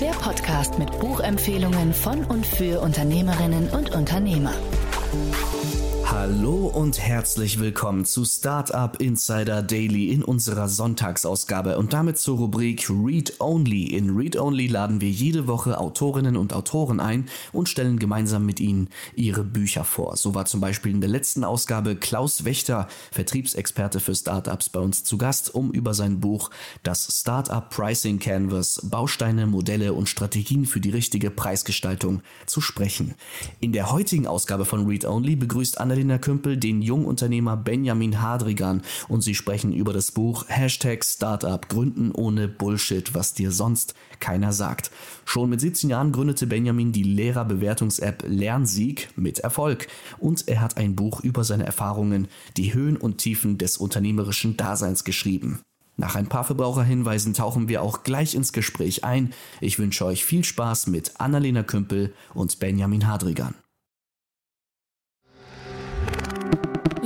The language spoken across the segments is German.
Der Podcast mit Buchempfehlungen von und für Unternehmerinnen und Unternehmer. Hallo und herzlich willkommen zu Startup Insider Daily in unserer Sonntagsausgabe und damit zur Rubrik Read Only. In Read Only laden wir jede Woche Autorinnen und Autoren ein und stellen gemeinsam mit ihnen ihre Bücher vor. So war zum Beispiel in der letzten Ausgabe Klaus Wächter, Vertriebsexperte für Startups, bei uns zu Gast, um über sein Buch Das Startup Pricing Canvas, Bausteine, Modelle und Strategien für die richtige Preisgestaltung zu sprechen. In der heutigen Ausgabe von Read Only begrüßt Annalena Kümpel den Jungunternehmer Benjamin Hadrigan und sie sprechen über das Buch Hashtag Startup Gründen ohne Bullshit, was dir sonst keiner sagt. Schon mit 17 Jahren gründete Benjamin die Lehrerbewertungs-App Lernsieg mit Erfolg und er hat ein Buch über seine Erfahrungen, die Höhen und Tiefen des unternehmerischen Daseins geschrieben. Nach ein paar Verbraucherhinweisen tauchen wir auch gleich ins Gespräch ein. Ich wünsche euch viel Spaß mit Annalena Kümpel und Benjamin Hadrigan.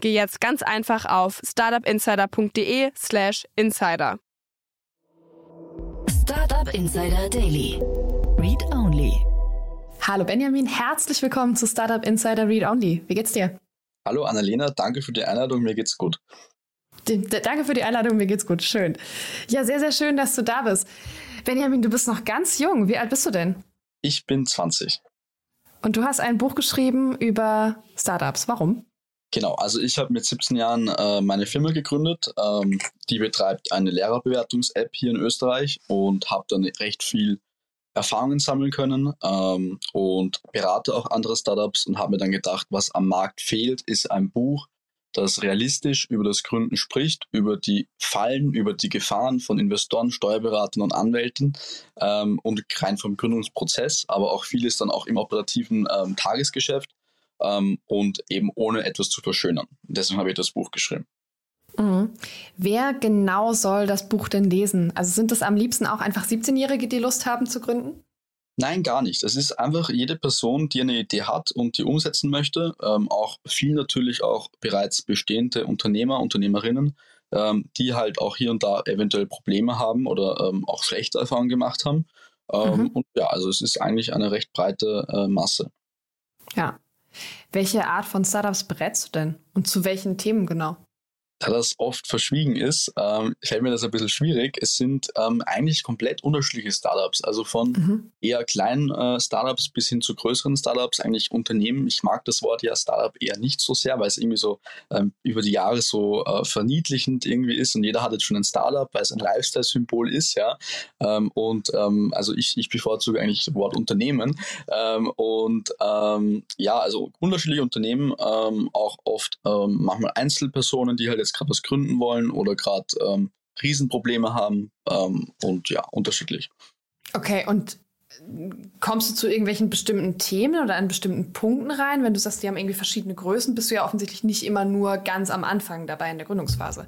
geh jetzt ganz einfach auf startupinsider.de/slash insider. Startup Insider Daily. Read Only. Hallo Benjamin, herzlich willkommen zu Startup Insider Read Only. Wie geht's dir? Hallo Annalena, danke für die Einladung, mir geht's gut. Danke für die Einladung, mir geht's gut, schön. Ja, sehr, sehr schön, dass du da bist. Benjamin, du bist noch ganz jung. Wie alt bist du denn? Ich bin 20. Und du hast ein Buch geschrieben über Startups. Warum? Genau, also ich habe mit 17 Jahren äh, meine Firma gegründet. Ähm, die betreibt eine Lehrerbewertungs-App hier in Österreich und habe dann recht viel Erfahrungen sammeln können ähm, und berate auch andere Startups und habe mir dann gedacht, was am Markt fehlt, ist ein Buch, das realistisch über das Gründen spricht, über die Fallen, über die Gefahren von Investoren, Steuerberatern und Anwälten ähm, und rein vom Gründungsprozess, aber auch vieles dann auch im operativen ähm, Tagesgeschäft ähm, und eben ohne etwas zu verschönern. Deswegen habe ich das Buch geschrieben. Mhm. Wer genau soll das Buch denn lesen? Also sind das am liebsten auch einfach 17-Jährige, die Lust haben zu gründen? Nein, gar nicht. Es ist einfach jede Person, die eine Idee hat und die umsetzen möchte. Ähm, auch viel natürlich auch bereits bestehende Unternehmer, Unternehmerinnen, ähm, die halt auch hier und da eventuell Probleme haben oder ähm, auch schlechte Erfahrungen gemacht haben. Ähm, mhm. Und ja, also es ist eigentlich eine recht breite äh, Masse. Ja. Welche Art von Startups berätst du denn und zu welchen Themen genau? Da das oft verschwiegen ist, ähm, fällt mir das ein bisschen schwierig. Es sind ähm, eigentlich komplett unterschiedliche Startups, also von mhm. eher kleinen äh, Startups bis hin zu größeren Startups, eigentlich Unternehmen. Ich mag das Wort ja Startup eher nicht so sehr, weil es irgendwie so ähm, über die Jahre so äh, verniedlichend irgendwie ist und jeder hat jetzt schon ein Startup, weil es ein Lifestyle-Symbol ist, ja. Ähm, und ähm, also ich, ich bevorzuge eigentlich das Wort Unternehmen. Ähm, und ja, also unterschiedliche Unternehmen, auch oft manchmal Einzelpersonen, die halt jetzt jetzt gerade was gründen wollen oder gerade ähm, Riesenprobleme haben ähm, und ja, unterschiedlich. Okay, und kommst du zu irgendwelchen bestimmten Themen oder an bestimmten Punkten rein? Wenn du sagst, die haben irgendwie verschiedene Größen, bist du ja offensichtlich nicht immer nur ganz am Anfang dabei in der Gründungsphase.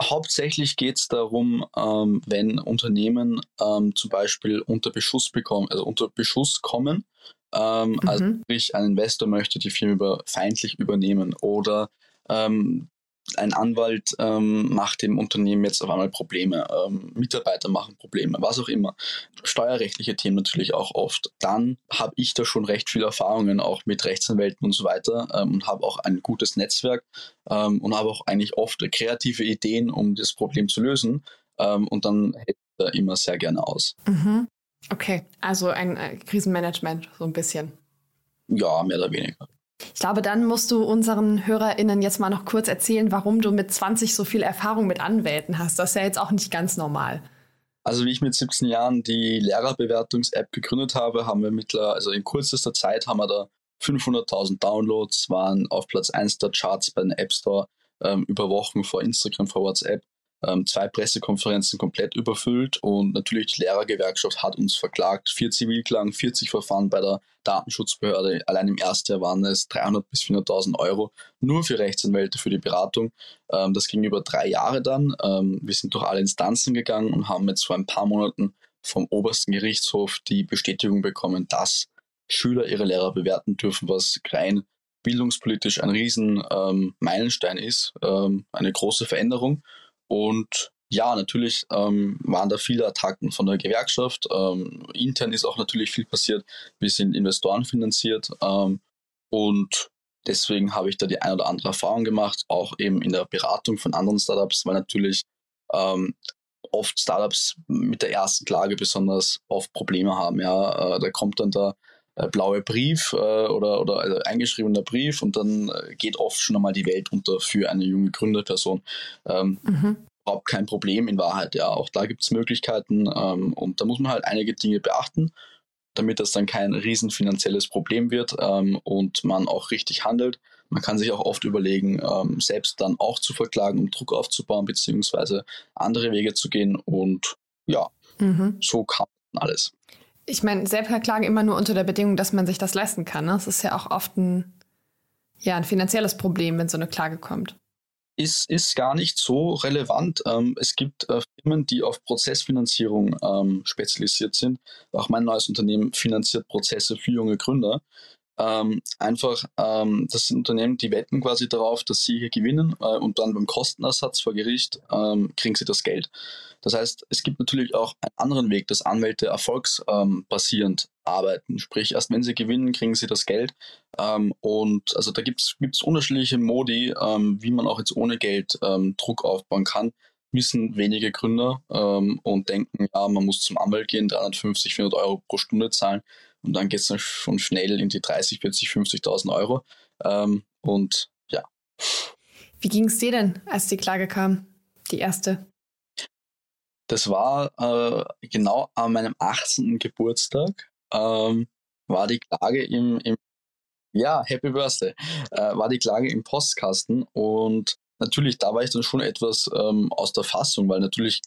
Hauptsächlich geht es darum, ähm, wenn Unternehmen ähm, zum Beispiel unter Beschuss bekommen, also unter Beschuss kommen, ähm, also mhm. also sprich ein Investor möchte die Firma über, feindlich übernehmen oder ähm, ein Anwalt ähm, macht dem Unternehmen jetzt auf einmal Probleme, ähm, Mitarbeiter machen Probleme, was auch immer. Steuerrechtliche Themen natürlich auch oft. Dann habe ich da schon recht viele Erfahrungen auch mit Rechtsanwälten und so weiter ähm, und habe auch ein gutes Netzwerk ähm, und habe auch eigentlich oft kreative Ideen, um das Problem zu lösen. Ähm, und dann hält da immer sehr gerne aus. Mhm. Okay, also ein äh, Krisenmanagement so ein bisschen. Ja, mehr oder weniger. Ich glaube, dann musst du unseren HörerInnen jetzt mal noch kurz erzählen, warum du mit 20 so viel Erfahrung mit Anwälten hast. Das ist ja jetzt auch nicht ganz normal. Also wie ich mit 17 Jahren die Lehrerbewertungs-App gegründet habe, haben wir mittlerweile, also in kürzester Zeit haben wir da 500.000 Downloads, waren auf Platz 1 der Charts bei den App Store ähm, über Wochen vor Instagram, vor WhatsApp ähm, zwei Pressekonferenzen komplett überfüllt und natürlich die Lehrergewerkschaft hat uns verklagt. Vier Zivilklagen, 40 Verfahren bei der Datenschutzbehörde. Allein im ersten Jahr waren es 300 bis 400.000 Euro nur für Rechtsanwälte für die Beratung. Ähm, das ging über drei Jahre dann. Ähm, wir sind durch alle Instanzen gegangen und haben jetzt vor ein paar Monaten vom obersten Gerichtshof die Bestätigung bekommen, dass Schüler ihre Lehrer bewerten dürfen, was rein bildungspolitisch ein riesen ähm, ist, eine große Veränderung. Und ja, natürlich ähm, waren da viele Attacken von der Gewerkschaft. Ähm, intern ist auch natürlich viel passiert. Wir sind Investoren finanziert ähm, und deswegen habe ich da die ein oder andere Erfahrung gemacht, auch eben in der Beratung von anderen Startups, weil natürlich ähm, oft Startups mit der ersten Klage besonders oft Probleme haben. Ja, äh, da kommt dann der äh, blaue Brief äh, oder, oder also eingeschriebener Brief und dann äh, geht oft schon einmal die Welt unter für eine junge Gründerperson. Ähm, mhm. Überhaupt kein Problem in Wahrheit, ja. Auch da gibt es Möglichkeiten ähm, und da muss man halt einige Dinge beachten, damit das dann kein riesen finanzielles Problem wird ähm, und man auch richtig handelt. Man kann sich auch oft überlegen, ähm, selbst dann auch zu verklagen, um Druck aufzubauen, beziehungsweise andere Wege zu gehen und ja, mhm. so kann man alles ich meine, Selbstklage immer nur unter der Bedingung, dass man sich das leisten kann. Ne? Das ist ja auch oft ein, ja, ein finanzielles Problem, wenn so eine Klage kommt. Ist, ist gar nicht so relevant. Ähm, es gibt äh, Firmen, die auf Prozessfinanzierung ähm, spezialisiert sind. Auch mein neues Unternehmen finanziert Prozesse für junge Gründer. Ähm, einfach, ähm, das sind Unternehmen, die wetten quasi darauf, dass sie hier gewinnen äh, und dann beim Kostenersatz vor Gericht ähm, kriegen sie das Geld. Das heißt, es gibt natürlich auch einen anderen Weg, dass Anwälte erfolgsbasierend arbeiten. Sprich, erst wenn sie gewinnen, kriegen sie das Geld. Ähm, und also da gibt es unterschiedliche Modi, ähm, wie man auch jetzt ohne Geld ähm, Druck aufbauen kann wissen wenige Gründer ähm, und denken, ja, man muss zum Anwalt gehen, 350, 400 Euro pro Stunde zahlen. Und dann geht es dann schon schnell in die 30, 40, 50.000 Euro. Ähm, und ja. Wie ging es dir denn, als die Klage kam? Die erste? Das war äh, genau an meinem 18. Geburtstag. Ähm, war die Klage im, im ja, Happy Birthday, äh, war die Klage im Postkasten und natürlich, da war ich dann schon etwas ähm, aus der Fassung, weil natürlich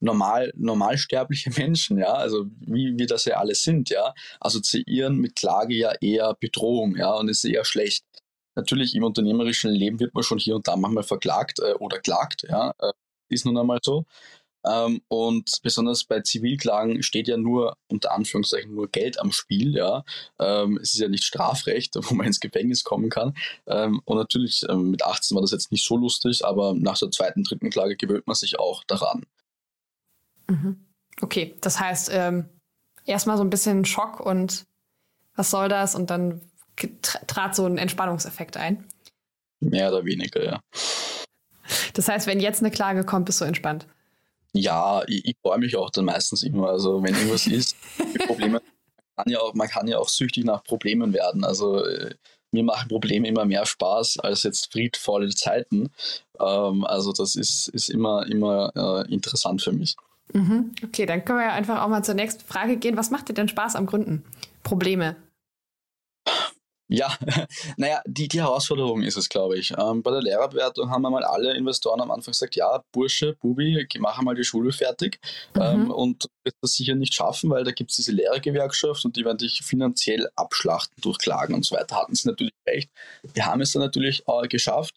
normal, normalsterbliche Menschen, ja, also wie wir das ja alle sind, ja, assoziieren mit Klage ja eher Bedrohung, ja, und ist eher schlecht. Natürlich im unternehmerischen Leben wird man schon hier und da manchmal verklagt äh, oder klagt, ja, äh, ist nun einmal so. Ähm, und besonders bei Zivilklagen steht ja nur, unter Anführungszeichen, nur Geld am Spiel. Ja? Ähm, es ist ja nicht Strafrecht, wo man ins Gefängnis kommen kann. Ähm, und natürlich, ähm, mit 18 war das jetzt nicht so lustig, aber nach der zweiten, dritten Klage gewöhnt man sich auch daran. Mhm. Okay, das heißt, ähm, erstmal so ein bisschen Schock und was soll das? Und dann trat so ein Entspannungseffekt ein. Mehr oder weniger, ja. Das heißt, wenn jetzt eine Klage kommt, bist du entspannt. Ja, ich, ich freue mich auch dann meistens immer. Also wenn irgendwas ist, Probleme, man kann, ja auch, man kann ja auch süchtig nach Problemen werden. Also äh, mir machen Probleme immer mehr Spaß als jetzt friedvolle Zeiten. Ähm, also das ist, ist immer, immer äh, interessant für mich. Mhm. Okay, dann können wir ja einfach auch mal zur nächsten Frage gehen. Was macht dir denn Spaß am Gründen? Probleme. Ja, naja, die, die Herausforderung ist es, glaube ich. Ähm, bei der Lehrerbewertung haben einmal alle Investoren am Anfang gesagt, ja, Bursche, Bubi, mach einmal die Schule fertig. Mhm. Ähm, und wird das sicher nicht schaffen, weil da gibt es diese Lehrergewerkschaft und die werden dich finanziell abschlachten durch Klagen und so weiter. Hatten sie natürlich recht. Wir haben es dann natürlich äh, geschafft.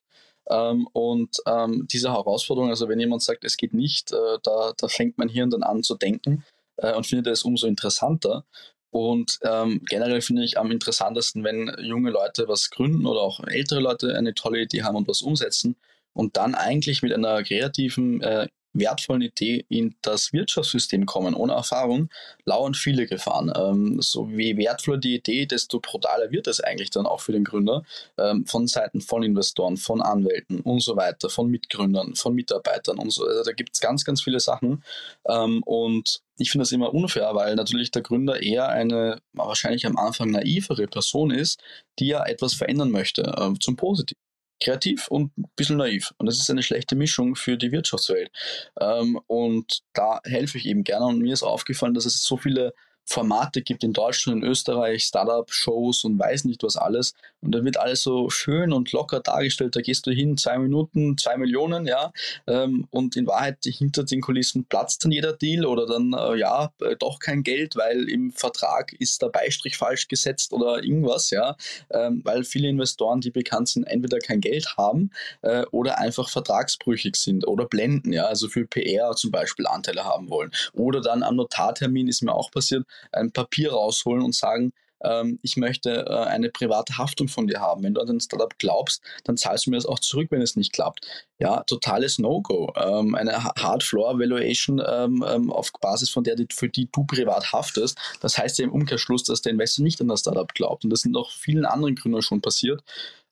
Ähm, und ähm, diese Herausforderung, also wenn jemand sagt, es geht nicht, äh, da, da fängt mein Hirn dann an zu denken äh, und findet es umso interessanter. Und ähm, generell finde ich am interessantesten, wenn junge Leute was gründen oder auch ältere Leute eine tolle Idee haben und was umsetzen und dann eigentlich mit einer kreativen äh, wertvollen Idee in das Wirtschaftssystem kommen, ohne Erfahrung, lauern viele Gefahren. Ähm, so wie wertvoller die Idee, desto brutaler wird es eigentlich dann auch für den Gründer, ähm, von Seiten von Investoren, von Anwälten und so weiter, von Mitgründern, von Mitarbeitern und so. Also da gibt es ganz, ganz viele Sachen. Ähm, und ich finde das immer unfair, weil natürlich der Gründer eher eine wahrscheinlich am Anfang naivere Person ist, die ja etwas verändern möchte, äh, zum Positiven kreativ und ein bisschen naiv. Und das ist eine schlechte Mischung für die Wirtschaftswelt. Ähm, und da helfe ich eben gerne. Und mir ist aufgefallen, dass es so viele Formate gibt in Deutschland, in Österreich, Startup-Shows und weiß nicht was alles. Und da wird alles so schön und locker dargestellt. Da gehst du hin, zwei Minuten, zwei Millionen, ja. Ähm, und in Wahrheit hinter den Kulissen platzt dann jeder Deal oder dann, äh, ja, äh, doch kein Geld, weil im Vertrag ist der Beistrich falsch gesetzt oder irgendwas, ja. Ähm, weil viele Investoren, die bekannt sind, entweder kein Geld haben äh, oder einfach vertragsbrüchig sind oder blenden, ja. Also für PR zum Beispiel Anteile haben wollen. Oder dann am Notartermin ist mir auch passiert, ein Papier rausholen und sagen, ähm, ich möchte äh, eine private Haftung von dir haben. Wenn du an den Startup glaubst, dann zahlst du mir das auch zurück, wenn es nicht klappt. Ja, totales No-Go. Ähm, eine Hard Floor Valuation ähm, auf Basis von der, für die du privat haftest. Das heißt ja im Umkehrschluss, dass der Investor nicht an das Startup glaubt. Und das sind auch vielen anderen Gründern schon passiert.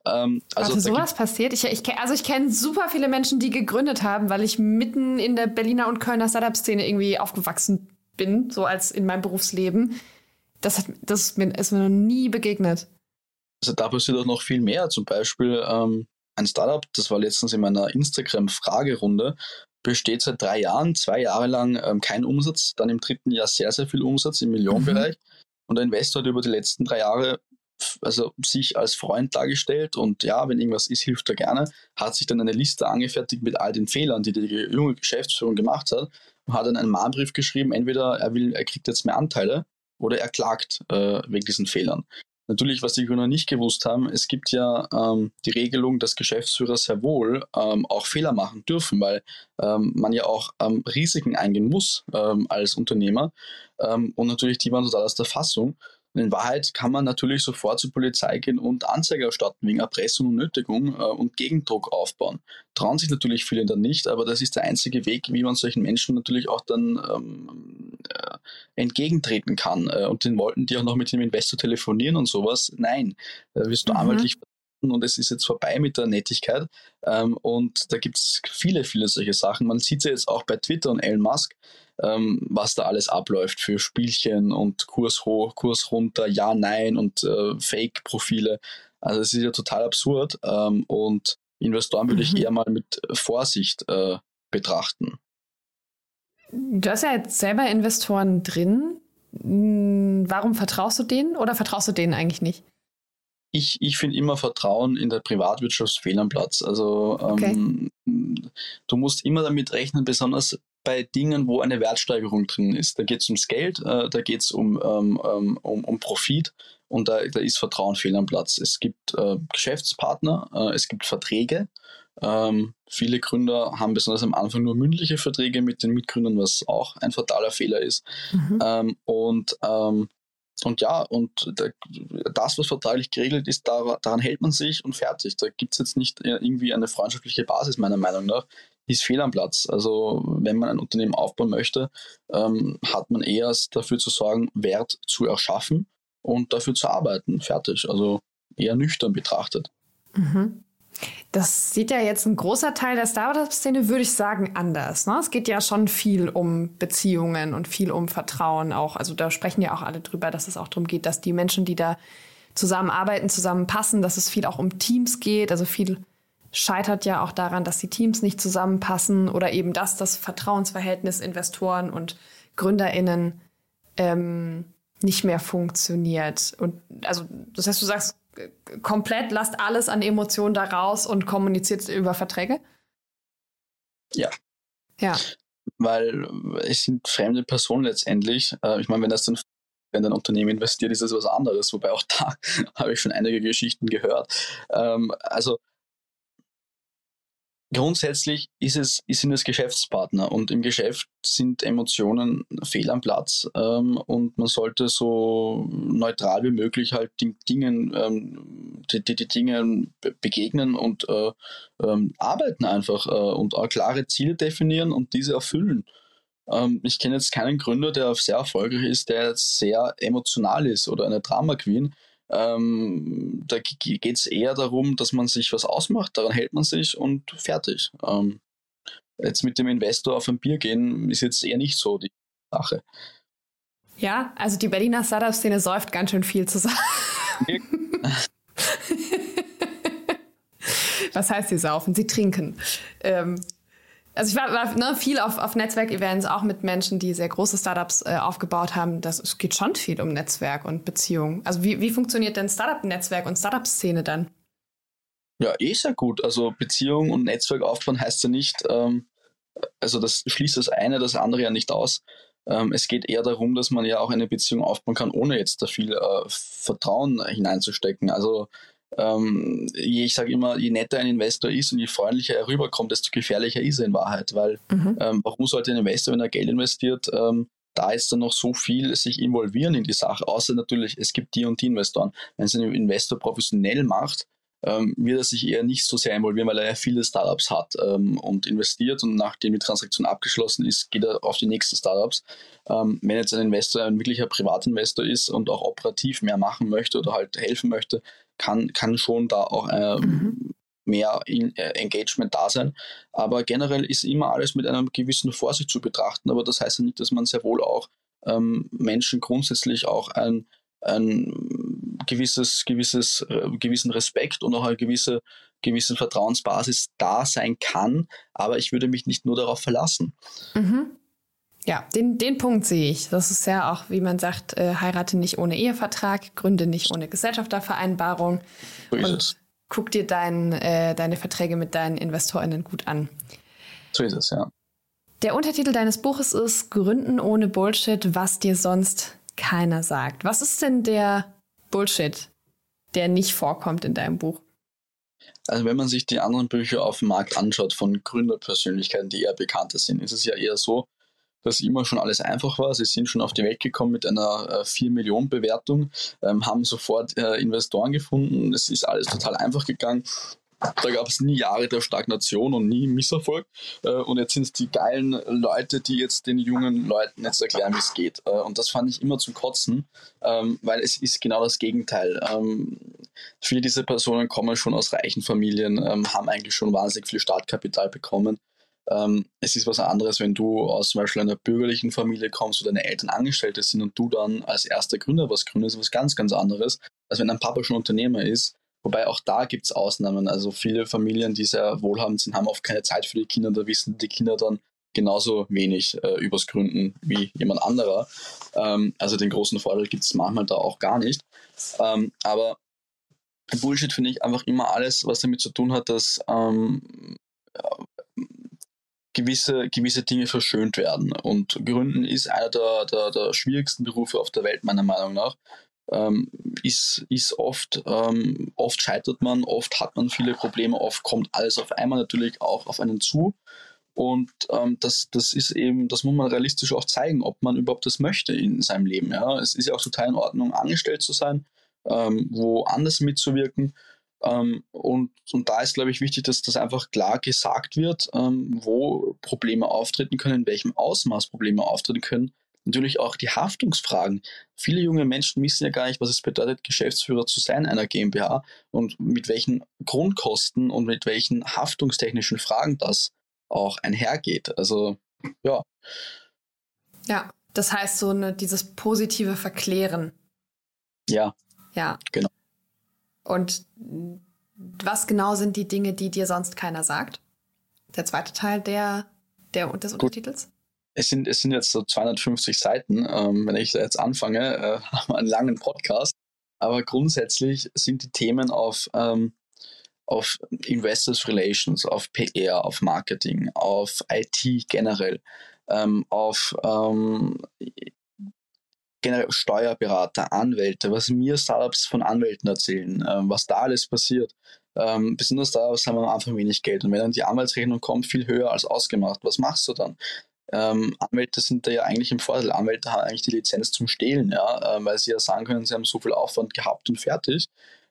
Ähm, also Warte, sowas passiert? Ich, ich, also ich kenne super viele Menschen, die gegründet haben, weil ich mitten in der Berliner und Kölner Startup-Szene irgendwie aufgewachsen bin, so als in meinem Berufsleben. Das, hat, das ist, mir, ist mir noch nie begegnet. Also da passiert auch noch viel mehr. Zum Beispiel ähm, ein Startup, das war letztens in meiner Instagram-Fragerunde, besteht seit drei Jahren, zwei Jahre lang ähm, kein Umsatz, dann im dritten Jahr sehr, sehr viel Umsatz im Millionenbereich. Mhm. Und der Investor hat über die letzten drei Jahre also sich als Freund dargestellt und ja, wenn irgendwas ist, hilft er gerne, hat sich dann eine Liste angefertigt mit all den Fehlern, die die junge Geschäftsführung gemacht hat hat dann einen Mahnbrief geschrieben, entweder er will, er kriegt jetzt mehr Anteile oder er klagt äh, wegen diesen Fehlern. Natürlich, was die Gründer nicht gewusst haben, es gibt ja ähm, die Regelung, dass Geschäftsführer sehr wohl ähm, auch Fehler machen dürfen, weil ähm, man ja auch ähm, Risiken eingehen muss ähm, als Unternehmer. Ähm, und natürlich, die waren total aus der Fassung. Und in Wahrheit kann man natürlich sofort zur Polizei gehen und Anzeige erstatten wegen Erpressung und Nötigung äh, und Gegendruck aufbauen. Trauen sich natürlich viele dann nicht, aber das ist der einzige Weg, wie man solchen Menschen natürlich auch dann ähm, äh, entgegentreten kann. Äh, und den wollten die auch noch mit dem Investor telefonieren und sowas. Nein, da wirst du mhm. anwaltlich und es ist jetzt vorbei mit der Nettigkeit. Ähm, und da gibt es viele, viele solche Sachen. Man sieht es ja jetzt auch bei Twitter und Elon Musk ähm, was da alles abläuft für Spielchen und Kurs hoch, Kurs runter, ja, nein und äh, Fake-Profile. Also es ist ja total absurd ähm, und Investoren mhm. würde ich mhm. eher mal mit Vorsicht äh, betrachten. Du hast ja jetzt selber Investoren drin. Hm, warum vertraust du denen oder vertraust du denen eigentlich nicht? Ich, ich finde immer Vertrauen in der Privatwirtschaft fehl am Platz. Also okay. ähm, du musst immer damit rechnen, besonders bei Dingen, wo eine Wertsteigerung drin ist. Da geht es ums Geld, äh, da geht es um, ähm, ähm, um, um Profit und da, da ist Vertrauen fehl am Platz. Es gibt äh, Geschäftspartner, äh, es gibt Verträge. Ähm, viele Gründer haben besonders am Anfang nur mündliche Verträge mit den Mitgründern, was auch ein fataler Fehler ist. Mhm. Ähm, und ähm, und ja, und das, was vertraglich geregelt ist, daran hält man sich und fertig. Da gibt es jetzt nicht äh, irgendwie eine freundschaftliche Basis, meiner Meinung nach ist fehl am Platz. Also wenn man ein Unternehmen aufbauen möchte, ähm, hat man eher dafür zu sorgen, Wert zu erschaffen und dafür zu arbeiten. Fertig. Also eher nüchtern betrachtet. Mhm. Das sieht ja jetzt ein großer Teil der Startup-Szene, würde ich sagen, anders. Ne? Es geht ja schon viel um Beziehungen und viel um Vertrauen auch. Also da sprechen ja auch alle drüber, dass es auch darum geht, dass die Menschen, die da zusammenarbeiten, zusammenpassen, dass es viel auch um Teams geht, also viel scheitert ja auch daran, dass die Teams nicht zusammenpassen oder eben dass das Vertrauensverhältnis Investoren und GründerInnen ähm, nicht mehr funktioniert. Und also, das heißt, du sagst komplett, lasst alles an Emotionen da raus und kommuniziert über Verträge? Ja. Ja. Weil es sind fremde Personen letztendlich. Äh, ich meine, wenn das dann wenn ein Unternehmen investiert, ist das was anderes. Wobei auch da habe ich schon einige Geschichten gehört. Ähm, also grundsätzlich ist es, sind es Geschäftspartner und im Geschäft sind Emotionen fehl am Platz ähm, und man sollte so neutral wie möglich halt den Dingen, ähm, die, die, die, Dinge begegnen und äh, ähm, arbeiten einfach äh, und auch klare Ziele definieren und diese erfüllen. Ähm, ich kenne jetzt keinen Gründer, der sehr erfolgreich ist, der sehr emotional ist oder eine Drama Queen ähm, da geht es eher darum, dass man sich was ausmacht, daran hält man sich und fertig. Ähm, jetzt mit dem Investor auf ein Bier gehen ist jetzt eher nicht so die Sache. Ja, also die Berliner Startup-Szene säuft ganz schön viel zusammen. Was heißt sie saufen? Sie trinken. Ähm, also ich war, war ne, viel auf, auf Netzwerkevents, auch mit Menschen, die sehr große Startups äh, aufgebaut haben. Das, es geht schon viel um Netzwerk und Beziehungen. Also wie, wie funktioniert denn Startup-Netzwerk und Startup-Szene dann? Ja, eh sehr gut. Also Beziehung und Netzwerk aufbauen heißt ja nicht, ähm, also das schließt das eine, das andere ja nicht aus. Ähm, es geht eher darum, dass man ja auch eine Beziehung aufbauen kann, ohne jetzt da viel äh, Vertrauen hineinzustecken. Also ähm, ich sage immer, je netter ein Investor ist und je freundlicher er rüberkommt, desto gefährlicher ist er in Wahrheit. Weil mhm. ähm, warum sollte ein Investor, wenn er Geld investiert, ähm, da ist dann noch so viel sich involvieren in die Sache, außer natürlich, es gibt die und die Investoren. Wenn es ein Investor professionell macht, ähm, wird er sich eher nicht so sehr involvieren, weil er ja viele Startups hat ähm, und investiert und nachdem die Transaktion abgeschlossen ist, geht er auf die nächsten Startups. Ähm, wenn jetzt ein Investor ein wirklicher Privatinvestor ist und auch operativ mehr machen möchte oder halt helfen möchte, kann, kann schon da auch äh, mhm. mehr in, äh, Engagement da sein. Aber generell ist immer alles mit einer gewissen Vorsicht zu betrachten. Aber das heißt ja nicht, dass man sehr wohl auch ähm, Menschen grundsätzlich auch ein, ein gewisses, gewisses, äh, gewissen Respekt und auch eine gewisse, gewisse Vertrauensbasis da sein kann. Aber ich würde mich nicht nur darauf verlassen. Mhm. Ja, den, den Punkt sehe ich. Das ist ja auch, wie man sagt, äh, heirate nicht ohne Ehevertrag, gründe nicht ohne Gesellschaftervereinbarung. So ist und es. guck dir dein, äh, deine Verträge mit deinen InvestorInnen gut an. So ist es, ja. Der Untertitel deines Buches ist Gründen ohne Bullshit, was dir sonst keiner sagt. Was ist denn der Bullshit, der nicht vorkommt in deinem Buch? Also wenn man sich die anderen Bücher auf dem Markt anschaut von Gründerpersönlichkeiten, die eher bekannter sind, ist es ja eher so, dass immer schon alles einfach war. Sie sind schon auf die Welt gekommen mit einer äh, 4 Millionen Bewertung, ähm, haben sofort äh, Investoren gefunden. Es ist alles total einfach gegangen. Da gab es nie Jahre der Stagnation und nie Misserfolg. Äh, und jetzt sind es die geilen Leute, die jetzt den jungen Leuten jetzt erklären, wie es geht. Äh, und das fand ich immer zum Kotzen, ähm, weil es ist genau das Gegenteil. Ähm, viele dieser Personen kommen schon aus reichen Familien, ähm, haben eigentlich schon wahnsinnig viel Startkapital bekommen ähm, es ist was anderes, wenn du aus zum Beispiel einer bürgerlichen Familie kommst, wo deine Eltern Angestellte sind und du dann als erster Gründer was gründest, was ganz, ganz anderes, als wenn dein Papa schon Unternehmer ist. Wobei auch da gibt es Ausnahmen. Also viele Familien, die sehr wohlhabend sind, haben oft keine Zeit für die Kinder. Da wissen die Kinder dann genauso wenig äh, übers Gründen wie jemand anderer. Ähm, also den großen Vorteil gibt es manchmal da auch gar nicht. Ähm, aber Bullshit finde ich einfach immer alles, was damit zu tun hat, dass ähm, gewisse, gewisse Dinge verschönt werden. Und Gründen ist einer der, der, der schwierigsten Berufe auf der Welt, meiner Meinung nach. Ähm, ist, ist oft, ähm, oft scheitert man, oft hat man viele Probleme, oft kommt alles auf einmal natürlich auch auf einen zu. Und ähm, das, das ist eben, das muss man realistisch auch zeigen, ob man überhaupt das möchte in seinem Leben. Ja? Es ist ja auch total in Ordnung, angestellt zu sein, ähm, woanders mitzuwirken. Ähm, und, und da ist, glaube ich, wichtig, dass das einfach klar gesagt wird, ähm, wo Probleme auftreten können, in welchem Ausmaß Probleme auftreten können. Natürlich auch die Haftungsfragen. Viele junge Menschen wissen ja gar nicht, was es bedeutet, Geschäftsführer zu sein einer GmbH und mit welchen Grundkosten und mit welchen haftungstechnischen Fragen das auch einhergeht. Also, ja. Ja, das heißt so eine, dieses positive Verklären. Ja. Ja. Genau. Und was genau sind die Dinge, die dir sonst keiner sagt? Der zweite Teil der, der des Untertitels? Es sind, es sind jetzt so 250 Seiten. Ähm, wenn ich jetzt anfange, äh, haben wir einen langen Podcast. Aber grundsätzlich sind die Themen auf, ähm, auf Investors Relations, auf PR, auf Marketing, auf IT generell, ähm, auf ähm, generell Steuerberater, Anwälte, was mir Startups von Anwälten erzählen, äh, was da alles passiert. Ähm, besonders da haben wir am Anfang wenig Geld. Und wenn dann die Anwaltsrechnung kommt, viel höher als ausgemacht, was machst du dann? Ähm, Anwälte sind da ja eigentlich im Vorteil. Anwälte haben eigentlich die Lizenz zum Stehlen, ja, äh, weil sie ja sagen können, sie haben so viel Aufwand gehabt und fertig.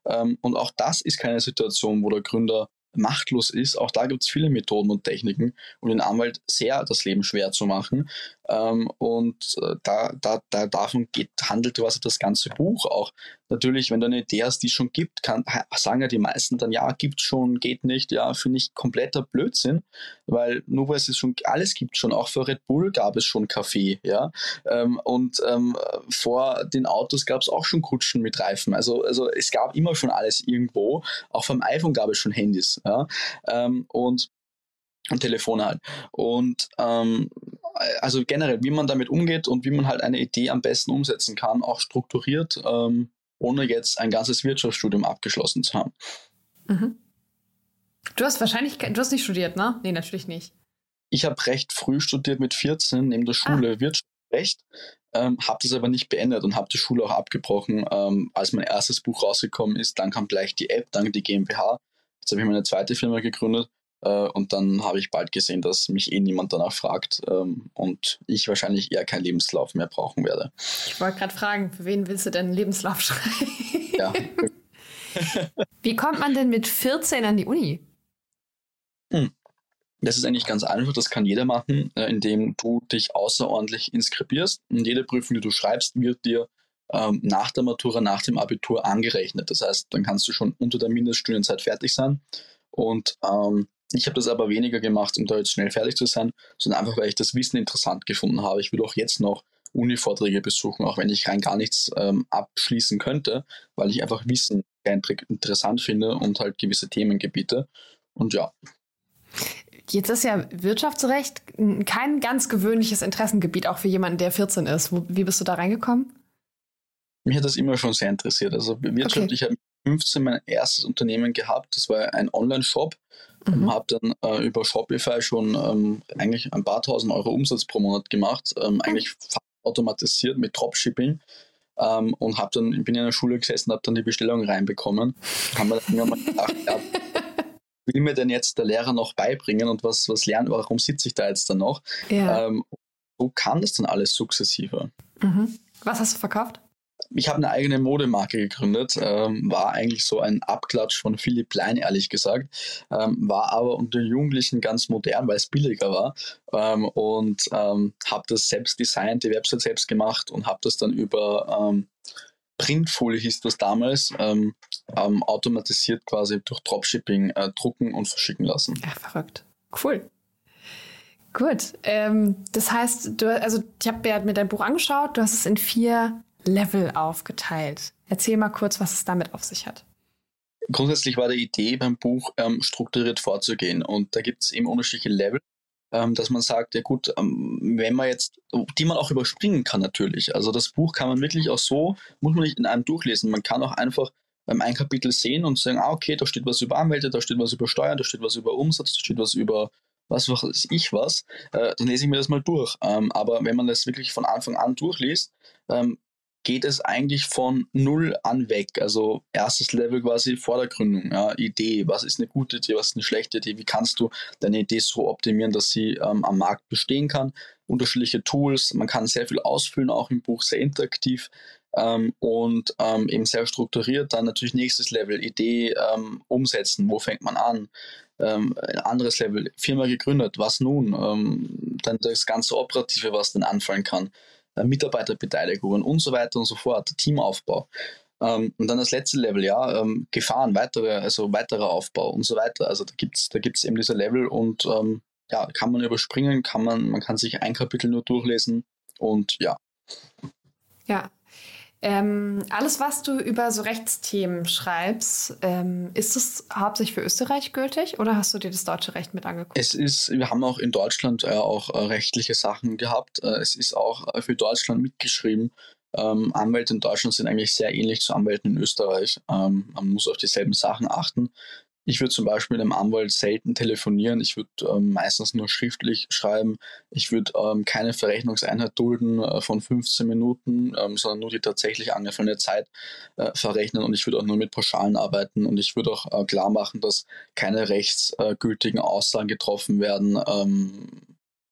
Ähm, und auch das ist keine Situation, wo der Gründer machtlos ist. Auch da gibt es viele Methoden und Techniken, um den Anwalt sehr das Leben schwer zu machen. Ähm, und äh, da, da, da davon geht, handelt quasi das ganze Buch auch. Natürlich, wenn du eine Idee hast, die es schon gibt, kann, sagen ja die meisten dann, ja, gibt schon, geht nicht, ja, finde ich kompletter Blödsinn, weil nur weil es schon alles gibt schon, auch für Red Bull gab es schon Kaffee, ja, ähm, und ähm, vor den Autos gab es auch schon Kutschen mit Reifen, also, also es gab immer schon alles irgendwo, auch vom iPhone gab es schon Handys, ja, ähm, und und Telefone halt. Und ähm, also generell, wie man damit umgeht und wie man halt eine Idee am besten umsetzen kann, auch strukturiert, ähm, ohne jetzt ein ganzes Wirtschaftsstudium abgeschlossen zu haben. Mhm. Du hast wahrscheinlich, du hast nicht studiert, ne? Nee, natürlich nicht. Ich habe recht früh studiert mit 14 neben der Schule ah. Wirtschaftsrecht, ähm, habe das aber nicht beendet und habe die Schule auch abgebrochen, ähm, als mein erstes Buch rausgekommen ist. Dann kam gleich die App, dann die GmbH. Jetzt habe ich meine zweite Firma gegründet und dann habe ich bald gesehen, dass mich eh niemand danach fragt ähm, und ich wahrscheinlich eher keinen Lebenslauf mehr brauchen werde. Ich wollte gerade fragen, für wen willst du denn einen Lebenslauf schreiben? Ja. Wie kommt man denn mit 14 an die Uni? Hm. Das ist eigentlich ganz einfach, das kann jeder machen, äh, indem du dich außerordentlich inskribierst. Und jede Prüfung, die du schreibst, wird dir ähm, nach der Matura, nach dem Abitur angerechnet. Das heißt, dann kannst du schon unter der Mindeststudienzeit fertig sein. Und ähm, ich habe das aber weniger gemacht, um da jetzt schnell fertig zu sein, sondern einfach, weil ich das Wissen interessant gefunden habe. Ich will auch jetzt noch Uni-Vorträge besuchen, auch wenn ich rein gar nichts ähm, abschließen könnte, weil ich einfach Wissen interessant finde und halt gewisse Themengebiete. Und ja. Jetzt ist ja Wirtschaftsrecht kein ganz gewöhnliches Interessengebiet, auch für jemanden, der 14 ist. Wie bist du da reingekommen? Mich hat das immer schon sehr interessiert. Also Wirtschaft, okay. ich habe 15 mein erstes Unternehmen gehabt. Das war ein Online-Shop. Mhm. Habe dann äh, über Shopify schon ähm, eigentlich ein paar tausend Euro Umsatz pro Monat gemacht. Ähm. Eigentlich automatisiert mit Dropshipping. Ähm, und habe dann, bin in der Schule gesessen, habe dann die Bestellung reinbekommen. Haben wir dann mal gedacht, ja, will mir denn jetzt der Lehrer noch beibringen und was, was lernen, warum sitze ich da jetzt dann noch? Ja. Ähm, so kam das dann alles sukzessive. Mhm. Was hast du verkauft? Ich habe eine eigene Modemarke gegründet, ähm, war eigentlich so ein Abklatsch von Philipp Plein, ehrlich gesagt, ähm, war aber unter Jugendlichen ganz modern, weil es billiger war ähm, und ähm, habe das selbst designt, die Website selbst gemacht und habe das dann über ähm, Printfolie hieß das damals, ähm, automatisiert quasi durch Dropshipping äh, drucken und verschicken lassen. Ja, verrückt. Cool. Gut. Das heißt, du, also ich habe mir dein Buch angeschaut, du hast es in vier Level aufgeteilt. Erzähl mal kurz, was es damit auf sich hat. Grundsätzlich war die Idee beim Buch ähm, strukturiert vorzugehen und da gibt es eben unterschiedliche Level, ähm, dass man sagt, ja gut, ähm, wenn man jetzt, die man auch überspringen kann natürlich. Also das Buch kann man wirklich auch so, muss man nicht in einem durchlesen. Man kann auch einfach beim ein Kapitel sehen und sagen, ah okay, da steht was über Anwälte, da steht was über Steuern, da steht was über Umsatz, da steht was über was weiß ich was, äh, dann lese ich mir das mal durch. Ähm, aber wenn man das wirklich von Anfang an durchliest, ähm, geht es eigentlich von null an weg. Also erstes Level quasi vor der Gründung. Ja, Idee, was ist eine gute Idee, was ist eine schlechte Idee, wie kannst du deine Idee so optimieren, dass sie ähm, am Markt bestehen kann. Unterschiedliche Tools, man kann sehr viel ausfüllen, auch im Buch sehr interaktiv. Ähm, und ähm, eben sehr strukturiert. Dann natürlich nächstes Level, Idee ähm, umsetzen, wo fängt man an? Ähm, ein anderes Level, Firma gegründet, was nun? Ähm, dann das ganze Operative, was dann anfallen kann. Äh, Mitarbeiterbeteiligungen und so weiter und so fort, Teamaufbau. Ähm, und dann das letzte Level, ja, ähm, Gefahren, weitere, also weiterer Aufbau und so weiter. Also da gibt es da gibt's eben diese Level und ähm, ja, kann man überspringen, kann man, man kann sich ein Kapitel nur durchlesen und ja. Ja, ähm, alles, was du über so Rechtsthemen schreibst, ähm, ist es hauptsächlich für Österreich gültig oder hast du dir das deutsche Recht mit angeguckt? Es ist, wir haben auch in Deutschland äh, auch äh, rechtliche Sachen gehabt. Äh, es ist auch äh, für Deutschland mitgeschrieben. Ähm, Anwälte in Deutschland sind eigentlich sehr ähnlich zu Anwälten in Österreich. Ähm, man muss auf dieselben Sachen achten. Ich würde zum Beispiel mit einem Anwalt selten telefonieren. Ich würde ähm, meistens nur schriftlich schreiben. Ich würde ähm, keine Verrechnungseinheit dulden äh, von 15 Minuten, ähm, sondern nur die tatsächlich angefallene Zeit äh, verrechnen. Und ich würde auch nur mit Pauschalen arbeiten. Und ich würde auch äh, klar machen, dass keine rechtsgültigen Aussagen getroffen werden ähm,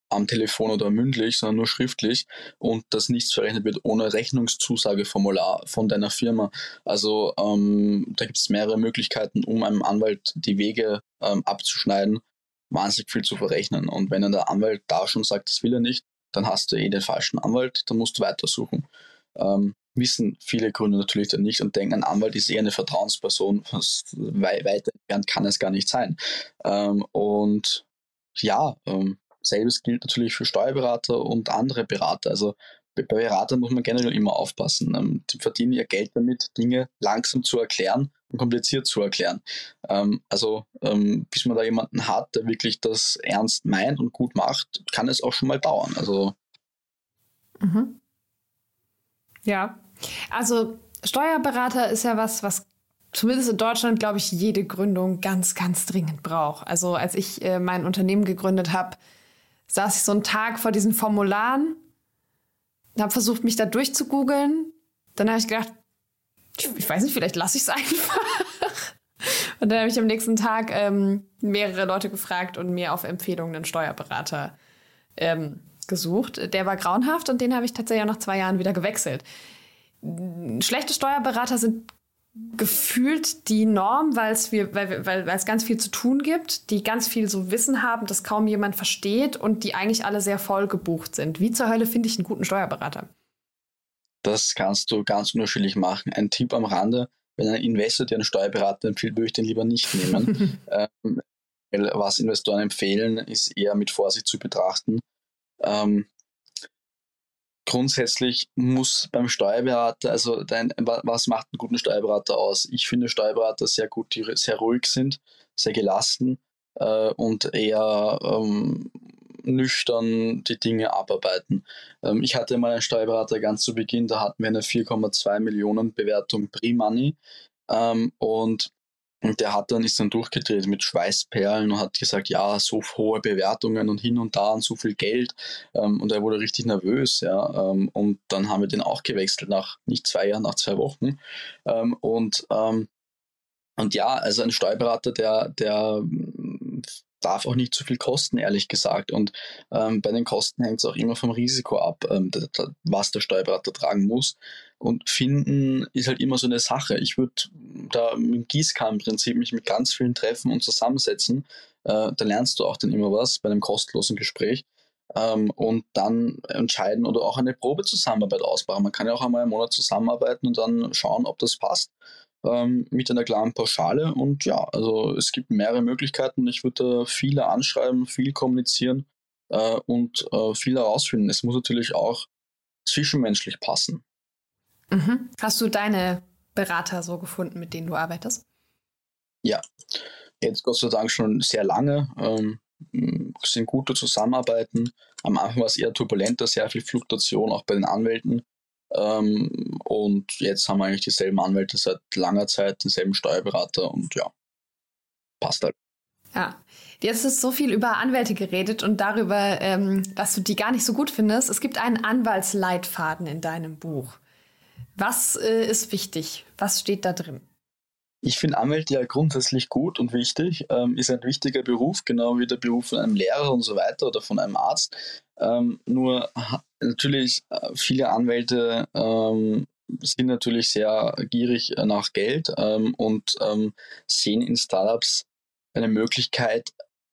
am Telefon oder mündlich, sondern nur schriftlich und dass nichts verrechnet wird ohne Rechnungszusageformular von deiner Firma. Also ähm, da gibt es mehrere Möglichkeiten, um einem Anwalt die Wege ähm, abzuschneiden, wahnsinnig viel zu verrechnen. Und wenn dann der Anwalt da schon sagt, das will er nicht, dann hast du eh den falschen Anwalt, dann musst du weitersuchen. Ähm, wissen viele Gründe natürlich dann nicht und denken, ein Anwalt ist eher eine Vertrauensperson, was weiter entfernt kann es gar nicht sein. Ähm, und ja, ähm, selbes gilt natürlich für Steuerberater und andere Berater. Also bei Beratern muss man generell immer aufpassen. Ähm, die verdienen ihr Geld damit, Dinge langsam zu erklären und kompliziert zu erklären. Ähm, also ähm, bis man da jemanden hat, der wirklich das ernst meint und gut macht, kann es auch schon mal dauern. Also mhm. ja, also Steuerberater ist ja was, was zumindest in Deutschland, glaube ich, jede Gründung ganz, ganz dringend braucht. Also als ich äh, mein Unternehmen gegründet habe, saß ich so einen Tag vor diesen Formularen, habe versucht, mich da durchzugoogeln. Dann habe ich gedacht, ich weiß nicht, vielleicht lasse ich es einfach. Und dann habe ich am nächsten Tag ähm, mehrere Leute gefragt und mir auf Empfehlungen einen Steuerberater ähm, gesucht. Der war grauenhaft und den habe ich tatsächlich auch nach zwei Jahren wieder gewechselt. Schlechte Steuerberater sind gefühlt die Norm, weil es weil, weil, es ganz viel zu tun gibt, die ganz viel so Wissen haben, das kaum jemand versteht und die eigentlich alle sehr voll gebucht sind. Wie zur Hölle finde ich einen guten Steuerberater? Das kannst du ganz unterschiedlich machen. Ein Tipp am Rande, wenn ein Investor dir einen Steuerberater empfiehlt, würde ich den lieber nicht nehmen. ähm, was Investoren empfehlen, ist eher mit Vorsicht zu betrachten. Ähm, grundsätzlich muss beim Steuerberater, also dein, was macht einen guten Steuerberater aus? Ich finde Steuerberater sehr gut, die sehr ruhig sind, sehr gelassen äh, und eher ähm, nüchtern die Dinge abarbeiten. Ähm, ich hatte mal einen Steuerberater ganz zu Beginn, da hatten wir eine 4,2 Millionen Bewertung Pre-Money ähm, und und der hat dann, ist dann durchgedreht mit Schweißperlen und hat gesagt, ja, so hohe Bewertungen und hin und da und so viel Geld. Ähm, und er wurde richtig nervös, ja. Ähm, und dann haben wir den auch gewechselt nach nicht zwei Jahren, nach zwei Wochen. Ähm, und, und ja, also ein Steuerberater, der, der darf auch nicht zu viel kosten, ehrlich gesagt. Und ähm, bei den Kosten hängt es auch immer vom Risiko ab, ähm, was der Steuerberater tragen muss. Und finden ist halt immer so eine Sache. Ich würde da im Gießkannenprinzip mich mit ganz vielen treffen und zusammensetzen. Äh, da lernst du auch dann immer was bei einem kostenlosen Gespräch. Ähm, und dann entscheiden oder auch eine Probezusammenarbeit ausbauen. Man kann ja auch einmal einen Monat zusammenarbeiten und dann schauen, ob das passt ähm, mit einer klaren Pauschale. Und ja, also es gibt mehrere Möglichkeiten. Ich würde viele anschreiben, viel kommunizieren äh, und äh, viel herausfinden. Es muss natürlich auch zwischenmenschlich passen. Mhm. Hast du deine Berater so gefunden, mit denen du arbeitest? Ja, jetzt Gott sei Dank schon sehr lange. Ähm, sind gute Zusammenarbeiten. Am Anfang war es eher turbulenter, sehr viel Fluktuation auch bei den Anwälten. Ähm, und jetzt haben wir eigentlich dieselben Anwälte seit langer Zeit, denselben Steuerberater und ja, passt halt. Ja, jetzt ist so viel über Anwälte geredet und darüber, ähm, dass du die gar nicht so gut findest. Es gibt einen Anwaltsleitfaden in deinem Buch. Was äh, ist wichtig? Was steht da drin? Ich finde Anwälte ja grundsätzlich gut und wichtig. Ähm, ist ein wichtiger Beruf, genau wie der Beruf von einem Lehrer und so weiter oder von einem Arzt. Ähm, nur natürlich, äh, viele Anwälte ähm, sind natürlich sehr gierig nach Geld ähm, und ähm, sehen in Startups eine Möglichkeit,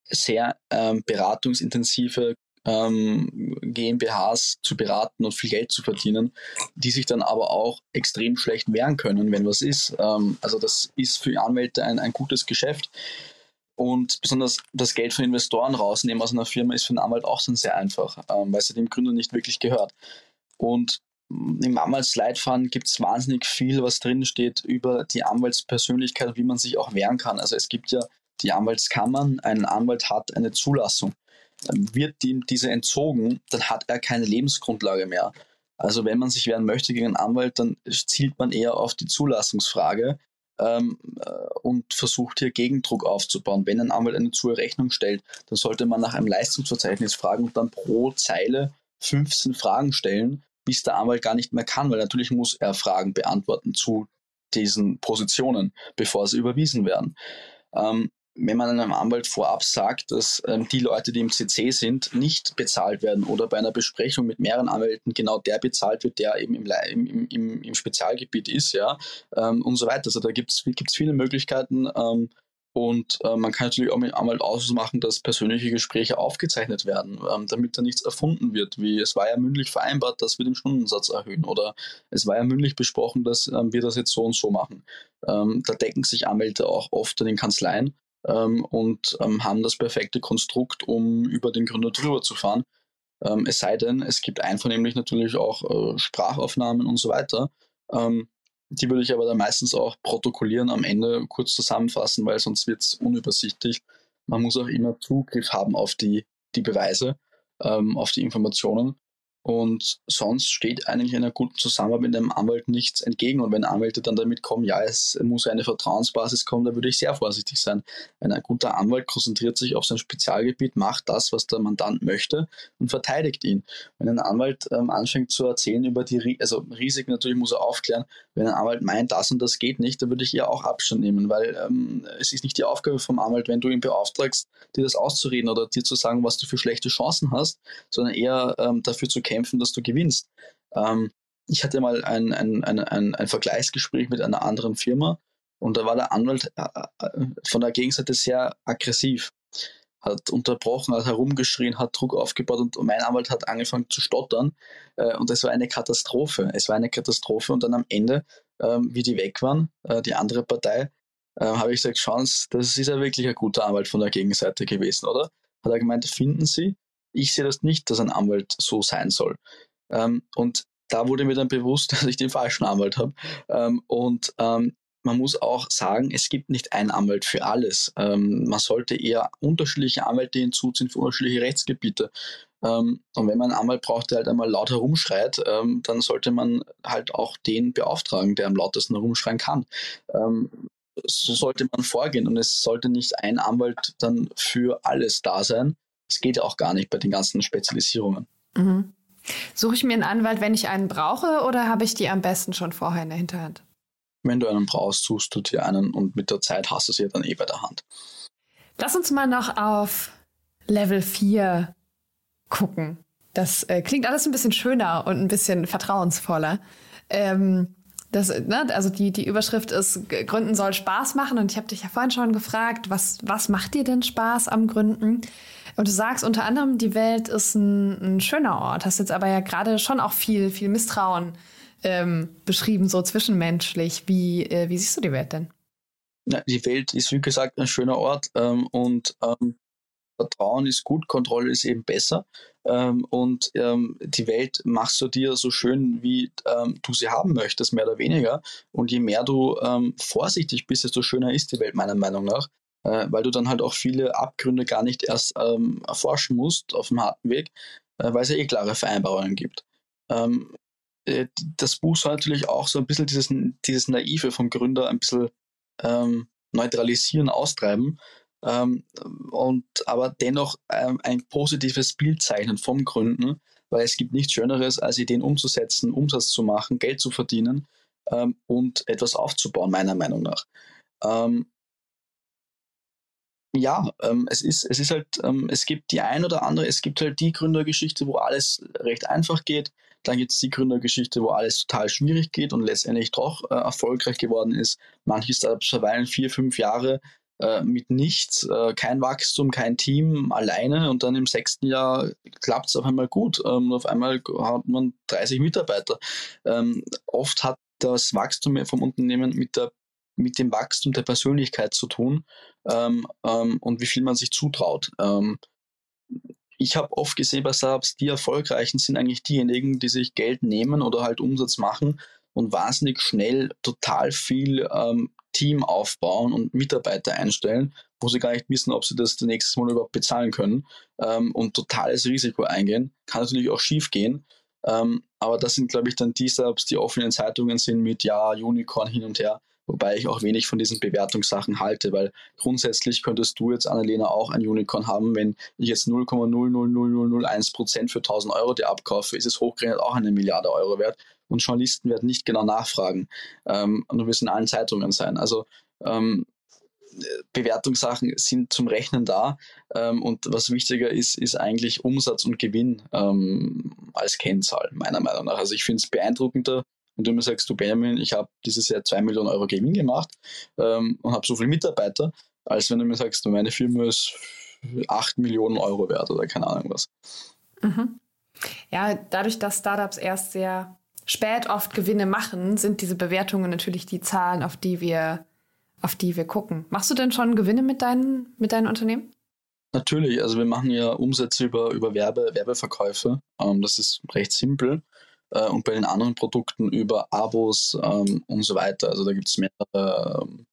sehr ähm, beratungsintensive ähm, GmbHs zu beraten und viel Geld zu verdienen, die sich dann aber auch extrem schlecht wehren können, wenn was ist. Ähm, also das ist für Anwälte ein, ein gutes Geschäft. Und besonders das Geld von Investoren rausnehmen aus einer Firma ist für einen Anwalt auch dann sehr einfach, ähm, weil es dem Gründer nicht wirklich gehört. Und im Anwaltsleitfaden gibt es wahnsinnig viel, was drin steht über die Anwaltspersönlichkeit, wie man sich auch wehren kann. Also es gibt ja die Anwaltskammern, ein Anwalt hat eine Zulassung wird ihm diese entzogen, dann hat er keine Lebensgrundlage mehr. Also wenn man sich wehren möchte gegen einen Anwalt, dann zielt man eher auf die Zulassungsfrage ähm, äh, und versucht hier Gegendruck aufzubauen. Wenn ein Anwalt eine zu Rechnung stellt, dann sollte man nach einem Leistungsverzeichnis fragen und dann pro Zeile 15 Fragen stellen, bis der Anwalt gar nicht mehr kann, weil natürlich muss er Fragen beantworten zu diesen Positionen, bevor sie überwiesen werden. Ähm, wenn man einem Anwalt vorab sagt, dass ähm, die Leute, die im CC sind, nicht bezahlt werden oder bei einer Besprechung mit mehreren Anwälten genau der bezahlt wird, der eben im, im, im, im Spezialgebiet ist, ja, ähm, und so weiter. Also da gibt es viele Möglichkeiten, ähm, und äh, man kann natürlich auch mit Anwalt ausmachen, dass persönliche Gespräche aufgezeichnet werden, ähm, damit da nichts erfunden wird. Wie es war ja mündlich vereinbart, dass wir den Stundensatz erhöhen. Oder es war ja mündlich besprochen, dass ähm, wir das jetzt so und so machen. Ähm, da decken sich Anwälte auch oft in den Kanzleien ähm, und ähm, haben das perfekte Konstrukt, um über den Gründer drüber zu fahren. Ähm, es sei denn, es gibt einvernehmlich natürlich auch äh, Sprachaufnahmen und so weiter. Die würde ich aber dann meistens auch protokollieren, am Ende kurz zusammenfassen, weil sonst wird es unübersichtlich. Man muss auch immer Zugriff haben auf die, die Beweise, ähm, auf die Informationen. Und sonst steht eigentlich einer guten Zusammenarbeit mit einem Anwalt nichts entgegen. Und wenn Anwälte dann damit kommen, ja, es muss eine Vertrauensbasis kommen, da würde ich sehr vorsichtig sein. ein guter Anwalt konzentriert sich auf sein Spezialgebiet, macht das, was der Mandant möchte und verteidigt ihn. Wenn ein Anwalt ähm, anfängt zu erzählen über die, also Risiken natürlich muss er aufklären. Wenn ein Anwalt meint, das und das geht nicht, dann würde ich eher auch Abstand nehmen, weil ähm, es ist nicht die Aufgabe vom Anwalt, wenn du ihn beauftragst, dir das auszureden oder dir zu sagen, was du für schlechte Chancen hast, sondern eher ähm, dafür zu kämpfen, kämpfen, dass du gewinnst. Ähm, ich hatte mal ein, ein, ein, ein, ein Vergleichsgespräch mit einer anderen Firma und da war der Anwalt äh, äh, von der Gegenseite sehr aggressiv, hat unterbrochen, hat herumgeschrien, hat Druck aufgebaut und mein Anwalt hat angefangen zu stottern äh, und es war eine Katastrophe. Es war eine Katastrophe und dann am Ende, ähm, wie die weg waren, die andere Partei, habe ich gesagt, schauen Sie, das ist ja wirklich ein guter Anwalt von der Gegenseite gewesen, oder? Hat er gemeint, finden Sie? Ich sehe das nicht, dass ein Anwalt so sein soll. Ähm, und da wurde mir dann bewusst, dass ich den falschen Anwalt habe. Ähm, und ähm, man muss auch sagen, es gibt nicht einen Anwalt für alles. Man sollte eher unterschiedliche Anwälte hinzuziehen für unterschiedliche Rechtsgebiete. Und wenn man einen Anwalt braucht, der halt einmal laut herumschreit, dann sollte man halt auch den beauftragen, der am lautesten herumschreien kann. so sollte man vorgehen und es sollte nicht ein Anwalt dann für alles da sein, das geht auch gar nicht bei den ganzen Spezialisierungen. Mhm. Suche ich mir einen Anwalt, wenn ich einen brauche, oder habe ich die am besten schon vorher in der Hinterhand? Wenn du einen brauchst, suchst du dir einen und mit der Zeit hast du sie ja dann eh bei der Hand. Lass uns mal noch auf Level 4 gucken. Das äh, klingt alles ein bisschen schöner und ein bisschen vertrauensvoller. Ähm, das, ne, also die, die Überschrift ist, Gründen soll Spaß machen. Und ich habe dich ja vorhin schon gefragt, was, was macht dir denn Spaß am Gründen? Und du sagst unter anderem, die Welt ist ein, ein schöner Ort. Hast jetzt aber ja gerade schon auch viel, viel Misstrauen ähm, beschrieben, so zwischenmenschlich. Wie, äh, wie siehst du die Welt denn? Ja, die Welt ist, wie gesagt, ein schöner Ort ähm, und ähm, Vertrauen ist gut, Kontrolle ist eben besser. Ähm, und ähm, die Welt machst du dir so schön, wie ähm, du sie haben möchtest, mehr oder weniger. Und je mehr du ähm, vorsichtig bist, desto schöner ist die Welt meiner Meinung nach. Äh, weil du dann halt auch viele Abgründe gar nicht erst ähm, erforschen musst auf dem harten Weg, äh, weil es ja eh klare Vereinbarungen gibt. Ähm, äh, das Buch soll natürlich auch so ein bisschen dieses, dieses Naive vom Gründer ein bisschen neutralisieren, austreiben ähm, und aber dennoch ähm, ein positives Bild zeichnen vom Gründen, weil es gibt nichts Schöneres, als Ideen umzusetzen, Umsatz zu machen, Geld zu verdienen ähm, und etwas aufzubauen, meiner Meinung nach. Ähm, ja, ähm, es ist, es ist halt, ähm, es gibt die ein oder andere, es gibt halt die Gründergeschichte, wo alles recht einfach geht. Dann gibt es die Gründergeschichte, wo alles total schwierig geht und letztendlich doch äh, erfolgreich geworden ist. Manche Startups verweilen vier, fünf Jahre äh, mit nichts, äh, kein Wachstum, kein Team, alleine und dann im sechsten Jahr klappt es auf einmal gut. Ähm, auf einmal hat man 30 Mitarbeiter. Ähm, oft hat das Wachstum vom Unternehmen mit, der, mit dem Wachstum der Persönlichkeit zu tun ähm, ähm und wie viel man sich zutraut. Ähm, ich habe oft gesehen bei Startups, die erfolgreichen sind eigentlich diejenigen, die sich Geld nehmen oder halt Umsatz machen und wahnsinnig schnell total viel ähm, Team aufbauen und Mitarbeiter einstellen, wo sie gar nicht wissen, ob sie das nächste Mal überhaupt bezahlen können ähm, und totales Risiko eingehen. Kann natürlich auch schief gehen. Ähm, aber das sind, glaube ich, dann die Startups, die offenen Zeitungen sind mit Ja, Unicorn hin und her. Wobei ich auch wenig von diesen Bewertungssachen halte, weil grundsätzlich könntest du jetzt, Annalena, auch ein Unicorn haben. Wenn ich jetzt 0,00001% für 1000 Euro dir abkaufe, ist es hochgerechnet auch eine Milliarde Euro wert. Und Journalisten werden nicht genau nachfragen. Ähm, und du wirst in allen Zeitungen sein. Also ähm, Bewertungssachen sind zum Rechnen da. Ähm, und was wichtiger ist, ist eigentlich Umsatz und Gewinn ähm, als Kennzahl, meiner Meinung nach. Also ich finde es beeindruckender, wenn du mir sagst, du Benjamin, ich habe dieses Jahr 2 Millionen Euro Gewinn gemacht ähm, und habe so viele Mitarbeiter, als wenn du mir sagst, meine Firma ist 8 Millionen Euro wert oder keine Ahnung was. Mhm. Ja, dadurch, dass Startups erst sehr spät oft Gewinne machen, sind diese Bewertungen natürlich die Zahlen, auf die wir, auf die wir gucken. Machst du denn schon Gewinne mit deinen, mit deinen Unternehmen? Natürlich, also wir machen ja Umsätze über, über Werbe, Werbeverkäufe. Ähm, das ist recht simpel äh, und bei den anderen Produkten über Abos ähm, und so weiter. Also da gibt es mehrere, ähm,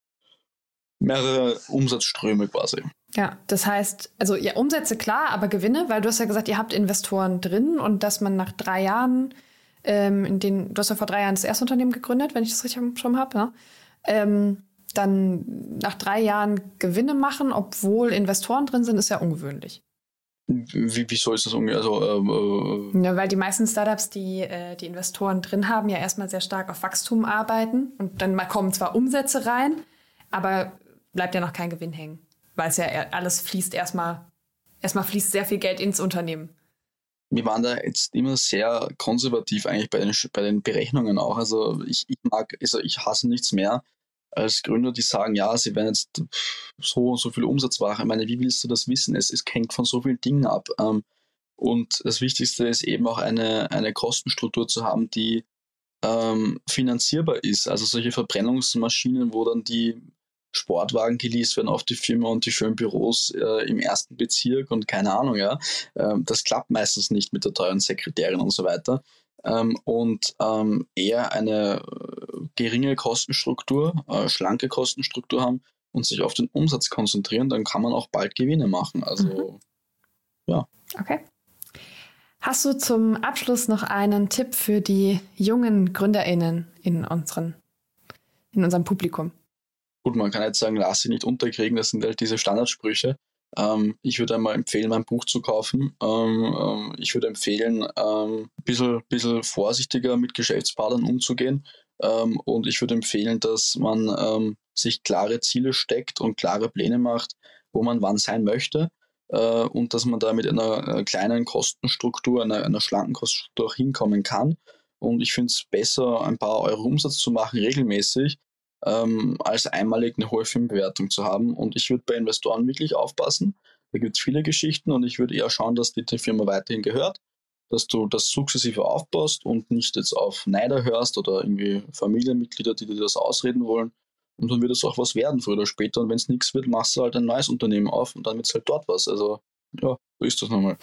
mehrere Umsatzströme quasi. Ja, das heißt, also ja, Umsätze klar, aber Gewinne, weil du hast ja gesagt, ihr habt Investoren drin und dass man nach drei Jahren, ähm, in den, du hast ja vor drei Jahren das erste Unternehmen gegründet, wenn ich das richtig schon habe, ne? ähm, dann nach drei Jahren Gewinne machen, obwohl Investoren drin sind, ist ja ungewöhnlich. Wie, wieso ist das ungefähr? Also, ähm, äh, ja, weil die meisten Startups, die äh, die Investoren drin haben, ja erstmal sehr stark auf Wachstum arbeiten und dann kommen zwar Umsätze rein, aber bleibt ja noch kein Gewinn hängen, weil es ja alles fließt erstmal, erstmal fließt sehr viel Geld ins Unternehmen. Wir waren da jetzt immer sehr konservativ eigentlich bei den, bei den Berechnungen auch. Also ich, ich mag, also ich hasse nichts mehr, als Gründer, die sagen, ja, sie werden jetzt so und so viel Umsatz machen. Ich meine, wie willst du das wissen? Es, es hängt von so vielen Dingen ab. Ähm, und das Wichtigste ist eben auch eine, eine Kostenstruktur zu haben, die ähm, finanzierbar ist. Also solche Verbrennungsmaschinen, wo dann die Sportwagen geleast werden auf die Firma und die schönen Büros äh, im ersten Bezirk und keine Ahnung, ja. Ähm, das klappt meistens nicht mit der teuren Sekretärin und so weiter ähm, und ähm, eher eine äh, geringe Kostenstruktur, äh, schlanke Kostenstruktur haben und sich auf den Umsatz konzentrieren, dann kann man auch bald Gewinne machen. Also mhm. ja. Okay. Hast du zum Abschluss noch einen Tipp für die jungen GründerInnen in, unseren, in unserem Publikum? Gut, man kann jetzt sagen, lass sie nicht unterkriegen, das sind halt diese Standardsprüche. Ähm, ich würde einmal empfehlen, mein Buch zu kaufen. Ähm, ähm, ich würde empfehlen, ein bisschen, bisschen vorsichtiger mit Geschäftspartnern umzugehen. und ich würde empfehlen, dass man sich klare Ziele steckt und klare Pläne macht, wo man wann sein möchte. Äh, und dass man da mit einer, einer kleinen Kostenstruktur, einer, einer schlanken Kostenstruktur auch hinkommen kann. Und ich finde es besser, ein paar Euro Umsatz zu machen regelmäßig, ähm, als einmalig eine hohe Firmenbewertung zu haben. Und ich würde bei Investoren wirklich aufpassen. Da gibt es viele Geschichten und ich würde eher schauen, dass die, die Firma weiterhin gehört, dass du das sukzessive aufbaust und nicht jetzt auf Neider hörst oder irgendwie Familienmitglieder, die dir das ausreden wollen. Und dann wird es auch was werden, früher oder später. Und wenn es nichts wird, machst du halt ein neues Unternehmen auf und dann wird es halt dort was. Also ja, so ist das nun mal.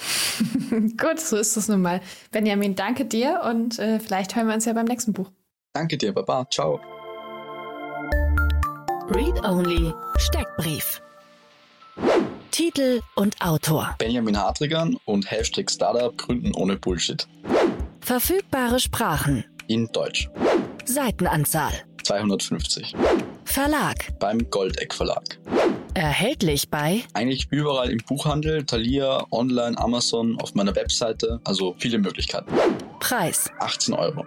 Gut, so ist das nun mal. Benjamin, danke dir und äh, vielleicht hören wir uns ja beim nächsten Buch. Danke dir, Baba. Ciao. Read Only Steckbrief. Titel und Autor. Benjamin Hartrigan und Hashtag Startup Gründen ohne Bullshit. Verfügbare Sprachen. In Deutsch. Seitenanzahl. 250. Verlag. Beim Goldeck Verlag. Erhältlich bei eigentlich überall im Buchhandel, Thalia, online, Amazon, auf meiner Webseite, also viele Möglichkeiten. Preis 18 Euro.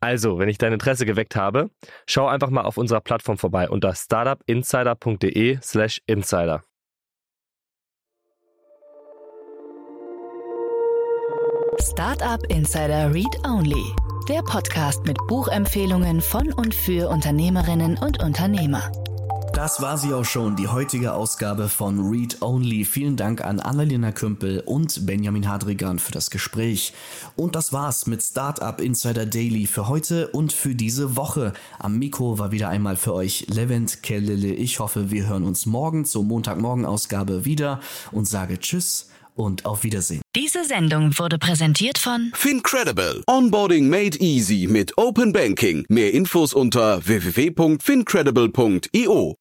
Also, wenn ich dein Interesse geweckt habe, schau einfach mal auf unserer Plattform vorbei unter startupinsider.de/slash insider. Startup Insider Read Only, der Podcast mit Buchempfehlungen von und für Unternehmerinnen und Unternehmer. Das war sie auch schon, die heutige Ausgabe von Read Only. Vielen Dank an Annalena Kümpel und Benjamin Hadrigan für das Gespräch. Und das war's mit Startup Insider Daily für heute und für diese Woche. Am Mikro war wieder einmal für euch Levent Kellele. Ich hoffe, wir hören uns morgen zur Montagmorgen-Ausgabe wieder und sage Tschüss und auf Wiedersehen. Diese Sendung wurde präsentiert von Fincredible. Onboarding made easy mit Open Banking. Mehr Infos unter www.fincredible.io.